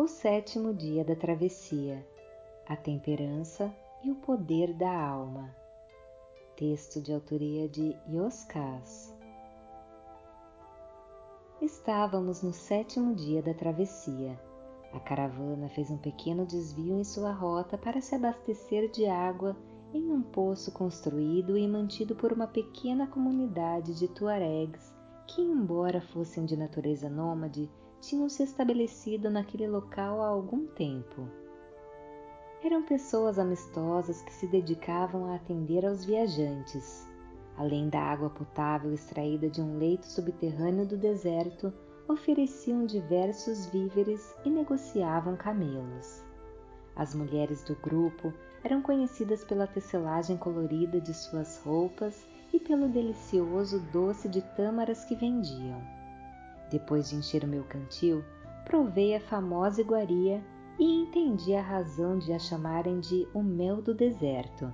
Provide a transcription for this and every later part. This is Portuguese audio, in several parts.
O sétimo dia da travessia, a temperança e o poder da alma. Texto de autoria de Yoskas. Estávamos no sétimo dia da travessia. A caravana fez um pequeno desvio em sua rota para se abastecer de água em um poço construído e mantido por uma pequena comunidade de tuaregs que, embora fossem de natureza nômade, tinham se estabelecido naquele local há algum tempo. Eram pessoas amistosas que se dedicavam a atender aos viajantes. Além da água potável extraída de um leito subterrâneo do deserto, ofereciam diversos víveres e negociavam camelos. As mulheres do grupo eram conhecidas pela tecelagem colorida de suas roupas e pelo delicioso doce de tâmaras que vendiam. Depois de encher o meu cantil, provei a famosa iguaria e entendi a razão de a chamarem de o mel do deserto.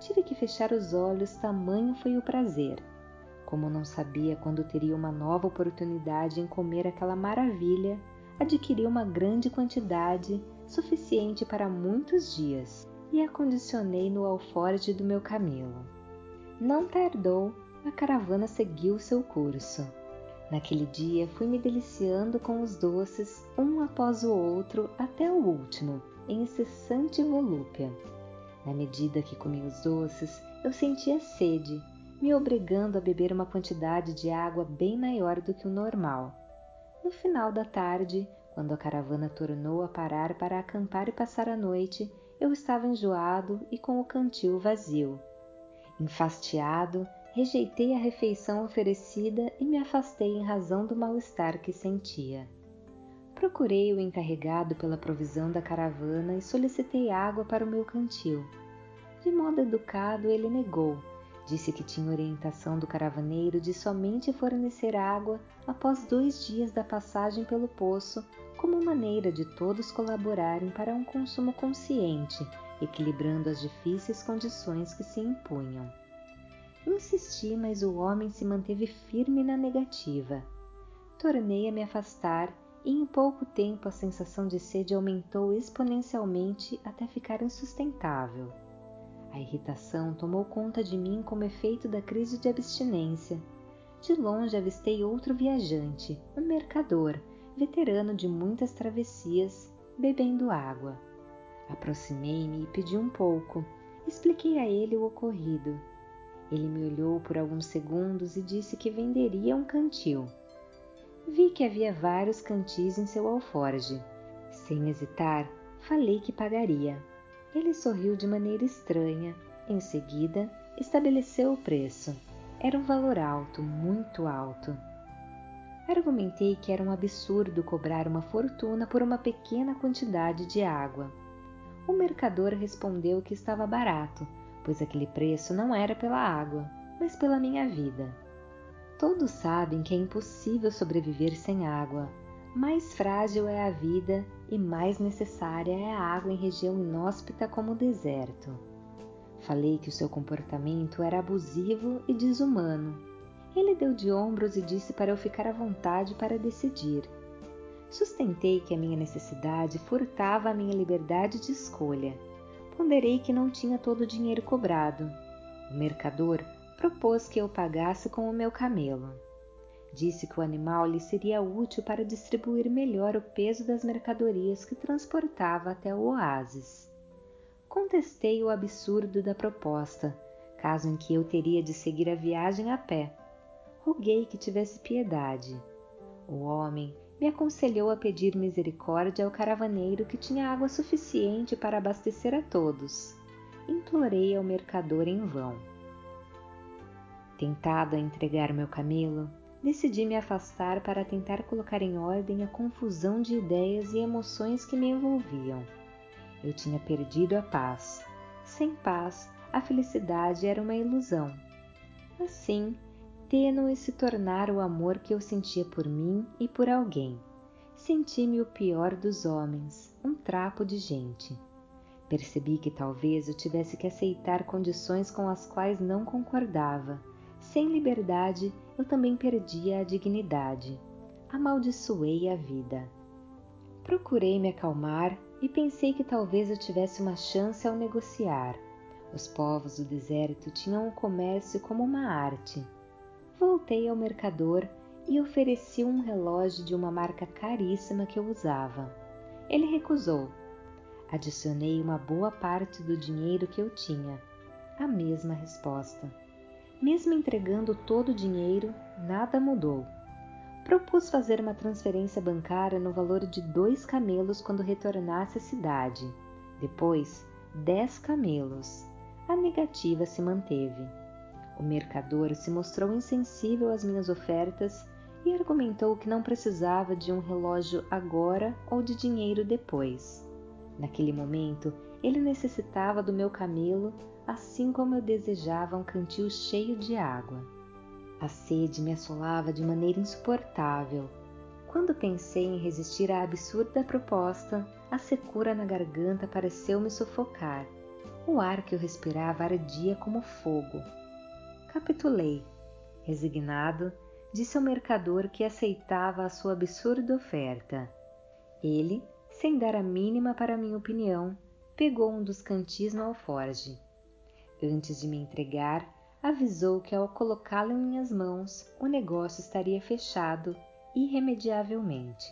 Tive que fechar os olhos, tamanho foi o prazer. Como não sabia quando teria uma nova oportunidade em comer aquela maravilha, adquiri uma grande quantidade, suficiente para muitos dias, e acondicionei no alforje do meu camelo. Não tardou, a caravana seguiu seu curso. Naquele dia fui me deliciando com os doces, um após o outro, até o último, em incessante volúpia. Na medida que comia os doces, eu sentia sede, me obrigando a beber uma quantidade de água bem maior do que o normal. No final da tarde, quando a caravana tornou a parar para acampar e passar a noite, eu estava enjoado e com o cantil vazio. Enfastiado, rejeitei a refeição oferecida e me afastei em razão do mal-estar que sentia. Procurei o encarregado pela provisão da caravana e solicitei água para o meu cantil. De modo educado, ele negou. Disse que tinha orientação do caravaneiro de somente fornecer água após dois dias da passagem pelo poço como maneira de todos colaborarem para um consumo consciente, equilibrando as difíceis condições que se impunham. Insisti, mas o homem se manteve firme na negativa. Tornei a me afastar e em pouco tempo a sensação de sede aumentou exponencialmente até ficar insustentável. A irritação tomou conta de mim como efeito da crise de abstinência. De longe avistei outro viajante, um mercador, veterano de muitas travessias, bebendo água. Aproximei-me e pedi um pouco. Expliquei a ele o ocorrido. Ele me olhou por alguns segundos e disse que venderia um cantil. Vi que havia vários cantis em seu alforge. Sem hesitar, falei que pagaria. Ele sorriu de maneira estranha. Em seguida, estabeleceu o preço. Era um valor alto, muito alto. Argumentei que era um absurdo cobrar uma fortuna por uma pequena quantidade de água. O mercador respondeu que estava barato, pois aquele preço não era pela água, mas pela minha vida. Todos sabem que é impossível sobreviver sem água. Mais frágil é a vida e mais necessária é a água em região inóspita como o deserto. Falei que o seu comportamento era abusivo e desumano ele deu de ombros e disse para eu ficar à vontade para decidir. Sustentei que a minha necessidade furtava a minha liberdade de escolha. Ponderei que não tinha todo o dinheiro cobrado. O mercador propôs que eu pagasse com o meu camelo. Disse que o animal lhe seria útil para distribuir melhor o peso das mercadorias que transportava até o oásis. Contestei o absurdo da proposta, caso em que eu teria de seguir a viagem a pé roguei que tivesse piedade. O homem me aconselhou a pedir misericórdia ao caravaneiro que tinha água suficiente para abastecer a todos. Implorei ao mercador em vão. Tentado a entregar meu camelo, decidi me afastar para tentar colocar em ordem a confusão de ideias e emoções que me envolviam. Eu tinha perdido a paz. Sem paz, a felicidade era uma ilusão. Assim, tênue se tornara o amor que eu sentia por mim e por alguém. Senti-me o pior dos homens, um trapo de gente. Percebi que talvez eu tivesse que aceitar condições com as quais não concordava. Sem liberdade, eu também perdia a dignidade. Amaldiçoei a vida. Procurei me acalmar e pensei que talvez eu tivesse uma chance ao negociar. Os povos do deserto tinham o comércio como uma arte. Voltei ao mercador e ofereci um relógio de uma marca caríssima que eu usava. Ele recusou. Adicionei uma boa parte do dinheiro que eu tinha. A mesma resposta. Mesmo entregando todo o dinheiro, nada mudou. Propus fazer uma transferência bancária no valor de dois camelos quando retornasse à cidade. Depois, dez camelos. A negativa se manteve. O mercador se mostrou insensível às minhas ofertas e argumentou que não precisava de um relógio agora ou de dinheiro depois. Naquele momento, ele necessitava do meu camelo, assim como eu desejava um cantil cheio de água. A sede me assolava de maneira insuportável. Quando pensei em resistir à absurda proposta, a secura na garganta pareceu me sufocar. O ar que eu respirava ardia como fogo. Capitulei. Resignado, disse ao mercador que aceitava a sua absurda oferta. Ele, sem dar a mínima para minha opinião, pegou um dos cantis no alforge. Antes de me entregar, avisou que ao colocá-lo em minhas mãos, o negócio estaria fechado irremediavelmente.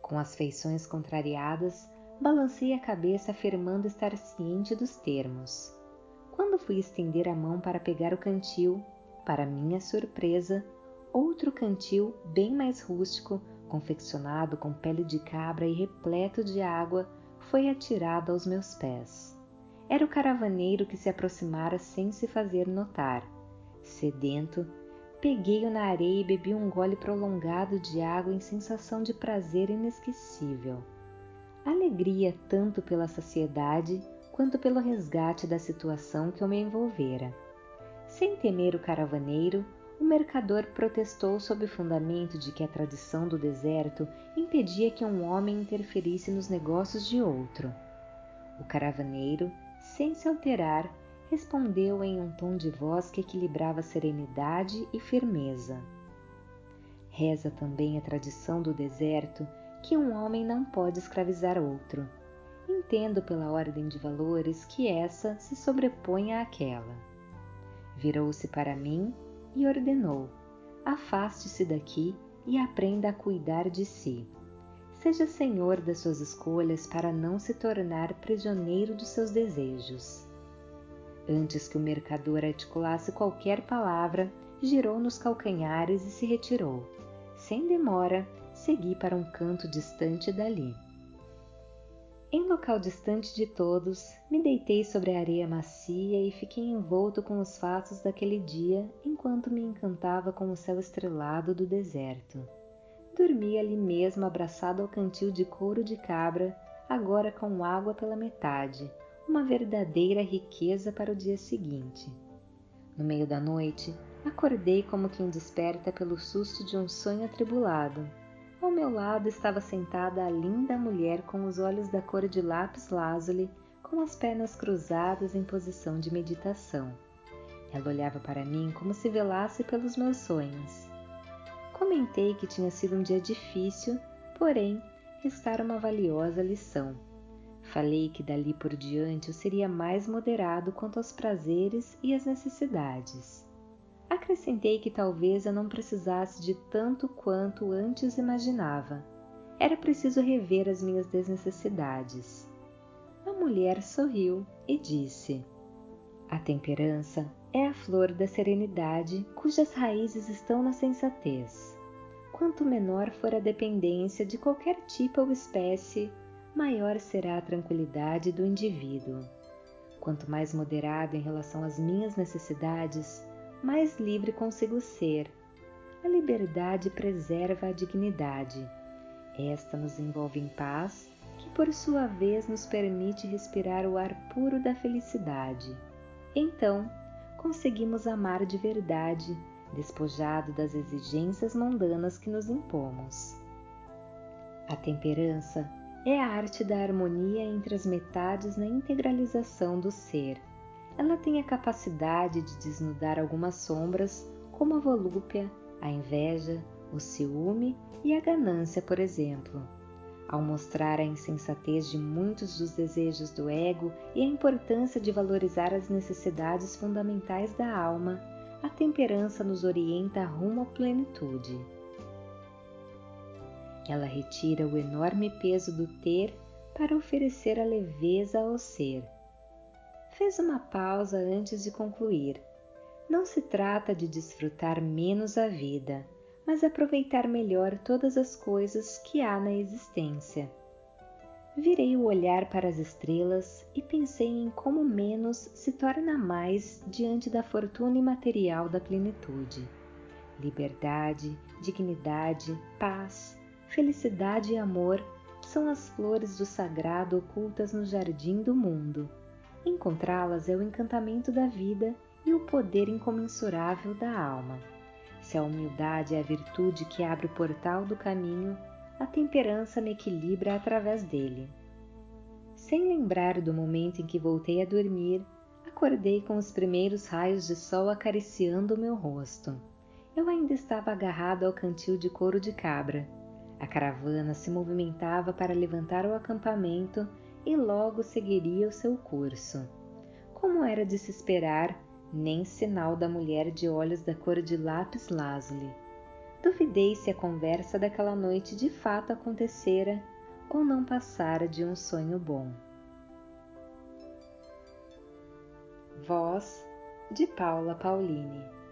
Com as feições contrariadas, balancei a cabeça afirmando estar ciente dos termos. Quando fui estender a mão para pegar o cantil, para minha surpresa, outro cantil bem mais rústico, confeccionado com pele de cabra e repleto de água, foi atirado aos meus pés. Era o caravaneiro que se aproximara sem se fazer notar. Sedento, peguei-o na areia e bebi um gole prolongado de água em sensação de prazer inesquecível. Alegria tanto pela saciedade quanto pelo resgate da situação que eu me envolvera. Sem temer o caravaneiro, o mercador protestou sob o fundamento de que a tradição do deserto impedia que um homem interferisse nos negócios de outro. O caravaneiro, sem se alterar, respondeu em um tom de voz que equilibrava serenidade e firmeza. Reza também a tradição do deserto que um homem não pode escravizar outro. Entendo pela ordem de valores que essa se sobrepõe àquela. Virou-se para mim e ordenou: Afaste-se daqui e aprenda a cuidar de si. Seja senhor das suas escolhas para não se tornar prisioneiro dos seus desejos. Antes que o mercador articulasse qualquer palavra, girou nos calcanhares e se retirou. Sem demora, segui para um canto distante dali. Em local distante de todos, me deitei sobre a areia macia e fiquei envolto com os fatos daquele dia enquanto me encantava com o céu estrelado do deserto. Dormi ali mesmo abraçado ao cantil de couro de cabra, agora com água pela metade, uma verdadeira riqueza para o dia seguinte. No meio da noite, acordei como quem desperta pelo susto de um sonho atribulado meu lado estava sentada a linda mulher com os olhos da cor de lápis lazuli, com as pernas cruzadas em posição de meditação. Ela olhava para mim como se velasse pelos meus sonhos. Comentei que tinha sido um dia difícil, porém, restara uma valiosa lição. Falei que dali por diante eu seria mais moderado quanto aos prazeres e às necessidades. Acrescentei que talvez eu não precisasse de tanto quanto antes imaginava. Era preciso rever as minhas desnecessidades. A mulher sorriu e disse: A temperança é a flor da serenidade cujas raízes estão na sensatez. Quanto menor for a dependência de qualquer tipo ou espécie, maior será a tranquilidade do indivíduo. Quanto mais moderado em relação às minhas necessidades, mais livre consigo ser. A liberdade preserva a dignidade. Esta nos envolve em paz, que por sua vez nos permite respirar o ar puro da felicidade. Então, conseguimos amar de verdade, despojado das exigências mundanas que nos impomos. A temperança é a arte da harmonia entre as metades na integralização do ser ela tem a capacidade de desnudar algumas sombras, como a volúpia, a inveja, o ciúme e a ganância, por exemplo. ao mostrar a insensatez de muitos dos desejos do ego e a importância de valorizar as necessidades fundamentais da alma, a temperança nos orienta rumo à plenitude. Ela retira o enorme peso do ter para oferecer a leveza ao ser. Fez uma pausa antes de concluir. Não se trata de desfrutar menos a vida, mas aproveitar melhor todas as coisas que há na existência. Virei o olhar para as estrelas e pensei em como menos se torna mais diante da fortuna imaterial da plenitude. Liberdade, dignidade, paz, felicidade e amor são as flores do sagrado ocultas no jardim do mundo. Encontrá-las é o encantamento da vida e o poder incomensurável da alma. Se a humildade é a virtude que abre o portal do caminho, a temperança me equilibra através dele. Sem lembrar do momento em que voltei a dormir, acordei com os primeiros raios de sol acariciando o meu rosto. Eu ainda estava agarrado ao cantil de couro de cabra. A caravana se movimentava para levantar o acampamento e logo seguiria o seu curso. Como era de se esperar, nem sinal da mulher de olhos da cor de lápis lazuli. Duvidei se a conversa daquela noite de fato acontecera ou não passara de um sonho bom. Voz de Paula Pauline